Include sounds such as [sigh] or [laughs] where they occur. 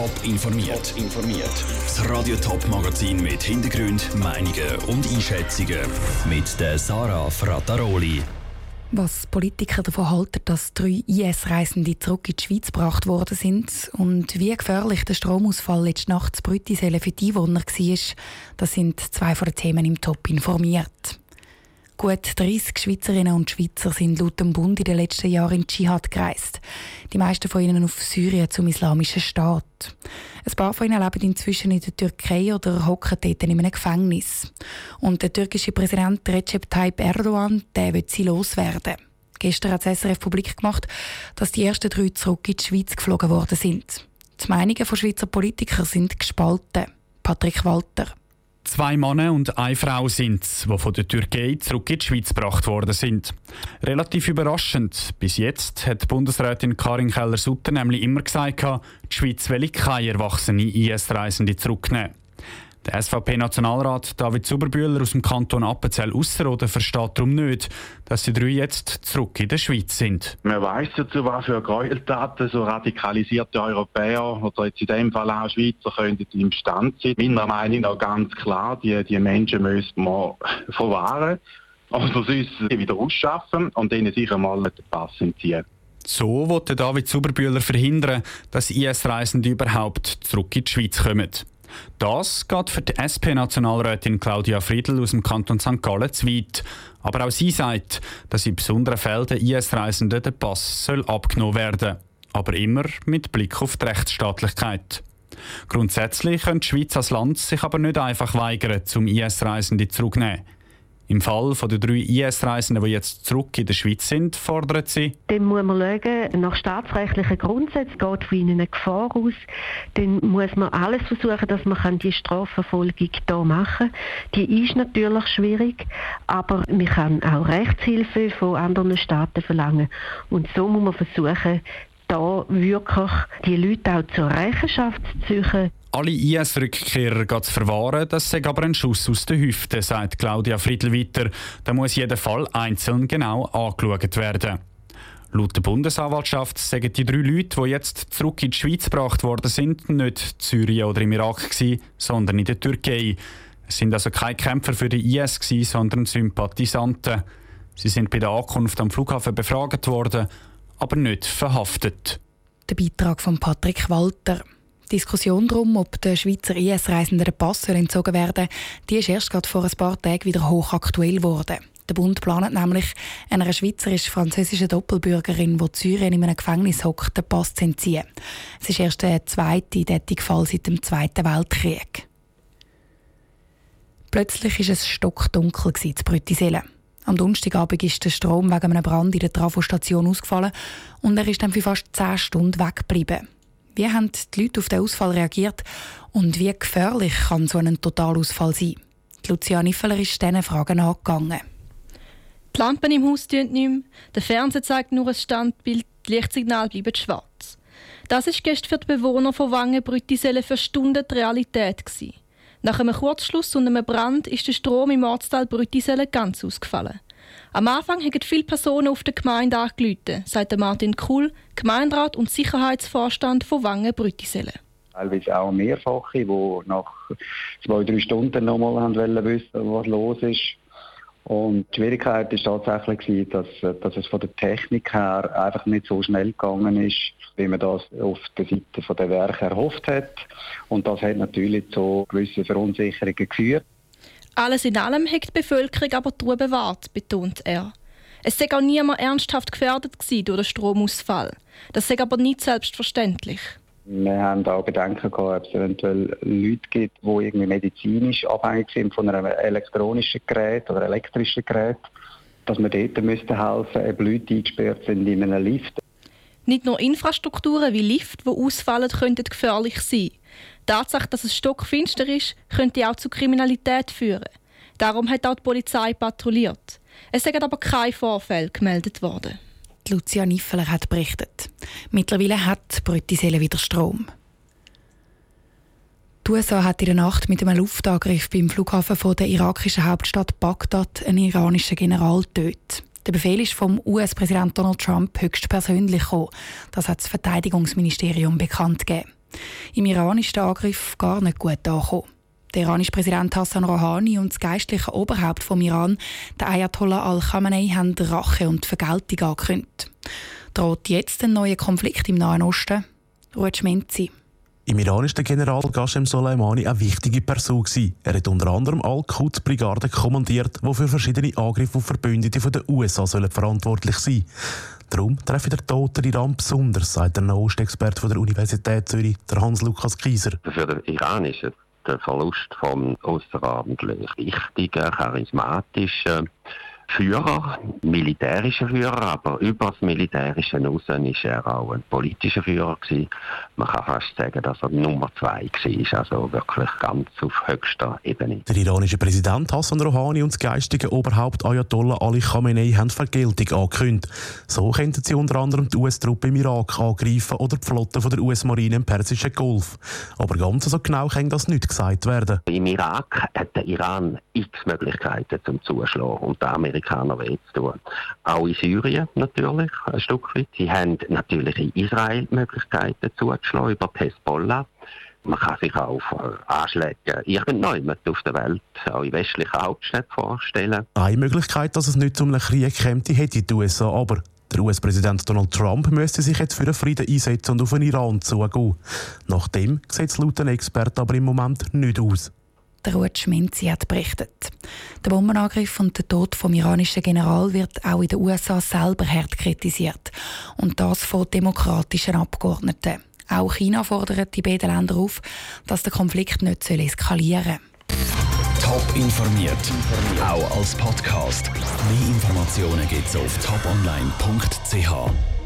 Top informiert. informiert. Das Radio Top Magazin mit Hintergrund, Meinungen und Einschätzungen mit der Sarah Frataroli. Was Politiker davon halten, dass drei IS-Reisende zurück in die Schweiz gebracht worden sind und wie gefährlich der Stromausfall letzte Nacht zu Brüttisellen für die Einwohner war, das sind zwei von den Themen im Top informiert. Gut 30 Schweizerinnen und Schweizer sind laut dem Bund in den letzten Jahren in Dschihad gereist. Die meisten von ihnen auf Syrien zum Islamischen Staat. Ein paar von ihnen leben inzwischen in der Türkei oder hocken dort in einem Gefängnis. Und der türkische Präsident Recep Tayyip Erdogan, der will sie loswerden. Gestern hat das SRF publik gemacht, dass die ersten drei zurück in die Schweiz geflogen worden sind. Die Meinungen von Schweizer Politikern sind gespalten. Patrick Walter. Zwei Männer und eine Frau sind es, die von der Türkei zurück in die Schweiz gebracht worden sind. Relativ überraschend. Bis jetzt hat Bundesrätin Karin Keller-Sutter nämlich immer gesagt, die Schweiz will keine erwachsene IS-Reisende zurücknehmen. Der SVP-Nationalrat David Zuberbühler aus dem Kanton Appenzell Ausserrhoden versteht darum nicht, dass die drei jetzt zurück in der Schweiz sind. Man weiss ja, zu was für Gräueltaten so radikalisierte Europäer oder jetzt in dem Fall auch Schweizer könnten imstand sein. Meiner Meinung nach ganz klar, die, die Menschen müssen wir [laughs] verwahren oder sonst wieder ausschaffen und ihnen sicher mal den Pass entziehen. So wollte David Zuberbühler verhindern, dass IS-Reisende überhaupt zurück in die Schweiz kommen. Das geht für die SP-Nationalrätin Claudia Friedl aus dem Kanton St. Gallen zu weit. Aber auch sie sagt, dass in besonderen Fällen den IS-Reisenden der Pass soll abgenommen werden Aber immer mit Blick auf die Rechtsstaatlichkeit. Grundsätzlich könnte die Schweiz als Land sich aber nicht einfach weigern, zum IS-Reisende zurückzunehmen. Im Fall der drei IS-Reisenden, die jetzt zurück in der Schweiz sind, fordert sie. Dann muss man schauen, nach staatsrechtlichen Grundsätzen geht von ihnen eine Gefahr aus. Dann muss man alles versuchen, dass man die Strafverfolgung hier machen kann. Die ist natürlich schwierig, aber man kann auch Rechtshilfe von anderen Staaten verlangen. Und so muss man versuchen, da wirklich die Leute auch zur Rechenschaft zu ziehen alle IS-Rückkehrer zu verwahren, das sei aber ein Schuss aus der Hüfte, sagt Claudia Friedl weiter. Da muss jeder Fall einzeln genau angeschaut werden. Laut der Bundesanwaltschaft sagen die drei Leute, die jetzt zurück in die Schweiz gebracht worden sind, nicht in Syrien oder im Irak gewesen, sondern in der Türkei. Es sind also keine Kämpfer für die IS gewesen, sondern Sympathisanten. Sie sind bei der Ankunft am Flughafen befragt worden, aber nicht verhaftet. Der Beitrag von Patrick Walter. Die Diskussion darum, ob der Schweizer IS-Reisenden der Pass entzogen werden die ist erst gerade vor ein paar Tagen wieder hochaktuell geworden. Der Bund plant nämlich, einer schweizerisch-französischen Doppelbürgerin, die Syrien in einem Gefängnis hockt, den Pass zu entziehen. Es ist erst der zweite tätige Fall seit dem Zweiten Weltkrieg. Plötzlich war es stockdunkel in Brüttisellen. Am Donnerstagabend ist der Strom wegen einem Brand in der Trafostation ausgefallen und er ist dann für fast 10 Stunden weggeblieben. Wie haben die Leute auf den Ausfall reagiert und wie gefährlich kann so ein Totalausfall sein? Die Lucia Niffeler ist diesen Fragen angegangen. Die Lampen im Haus tun nicht mehr, der Fernseher zeigt nur ein Standbild, die Lichtsignale bleiben schwarz. Das ist gestern für die Bewohner von Wangen-Brüttisellen für Stunden die Realität. Gewesen. Nach einem Kurzschluss und einem Brand ist der Strom im Ortsteil Brüttisellen ganz ausgefallen. Am Anfang haben viele Personen auf der Gemeinde angerufen, sagt Martin Kuhl, Gemeinderat und Sicherheitsvorstand von Wangen-Brüttisellen. Teilweise auch mehrfache, die nach zwei, drei Stunden nochmal wollen wissen, was los ist. Und die Schwierigkeit war tatsächlich, dass, dass es von der Technik her einfach nicht so schnell gegangen ist, wie man das auf der Seite der Werke erhofft hat. Und das hat natürlich zu gewissen Verunsicherungen geführt. Alles in allem hat die Bevölkerung aber Ruhe bewahrt, betont er. Es sei auch niemand ernsthaft gefährdet durch den Stromausfall. Das sei aber nicht selbstverständlich. Wir haben auch Gedanken gehabt, ob es eventuell Leute gibt, die irgendwie medizinisch abhängig sind von einem elektronischen Gerät oder elektrischen Gerät, dass wir dort müssten helfen, ob Leute eingesperrt sind in einem Lift. Nicht nur Infrastrukturen wie Lift, die ausfallen, könnten gefährlich sein. Die Tatsache, dass es stockfinster ist, könnte auch zu Kriminalität führen. Darum hat auch die Polizei patrouilliert. Es sind aber keine Vorfälle gemeldet worden. Lucia Niffeler hat berichtet. Mittlerweile hat Brüttiselle wieder Strom. Die USA hat in der Nacht mit einem Luftangriff beim Flughafen von der irakischen Hauptstadt Bagdad einen iranischen General getötet. Der Befehl ist vom US-Präsident Donald Trump höchstpersönlich gekommen. Das hat das Verteidigungsministerium bekannt gegeben. Im Iran ist der Angriff gar nicht gut angekommen. Der iranische Präsident Hassan Rouhani und das geistliche Oberhaupt vom Iran, der Ayatollah al-Khamenei, haben Rache und Vergeltung angekündigt. Droht jetzt ein neuer Konflikt im Nahen Osten? Ruhe Schmenzi. Im Iran ist der General Qasem Soleimani eine wichtige Person. Er hat unter anderem Al-Quds-Brigade kommandiert, die für verschiedene Angriffe auf Verbündete von den USA sollen verantwortlich sein Darum treffe der Tote Iran besonders, sagt der Nahostexperte der Universität Zürich, der Hans-Lukas Kieser. Für den Iran ist der Verlust von außerordentlich wichtigen, charismatischen Führer, militärischer Führer, aber über das Militärische hinaus ist er auch ein politischer Führer gewesen. Man kann fast sagen, dass er Nummer zwei war, also wirklich ganz auf höchster Ebene. Der iranische Präsident Hassan Rouhani und das geistige Oberhaupt Ayatollah Ali Khamenei haben Vergeltung angekündigt. So könnten sie unter anderem die US-Truppe im Irak angreifen oder die Flotte von der US-Marine im Persischen Golf. Aber ganz so genau kann das nicht gesagt werden. Im Irak hat der Iran x Möglichkeiten zum Zuschlagen und der Amerikaner weh zu tun. Auch in Syrien natürlich, ein Stück weit. Sie haben natürlich in Israel Möglichkeiten zuzuschlagen über die Hezbollah. Man kann sich auch auf Anschläge irgendwann auf der Welt, auch in westlichen Hauptstädten vorstellen. Eine Möglichkeit, dass es nicht zu einem Krieg käme, hätte die USA aber. Der US-Präsident Donald Trump müsste sich jetzt für einen Frieden einsetzen und auf den Iran zugehen. Nach dem sieht es laut den Experten aber im Moment nicht aus. Der Ruud Schminzi hat berichtet. Der Bombenangriff und der Tod vom iranischen General wird auch in den USA selber hart kritisiert. Und das von demokratischen Abgeordneten. Auch China fordert die beiden Länder auf, dass der Konflikt nicht eskalieren soll. Top informiert, auch als Podcast. Mehr Informationen gibt es auf toponline.ch.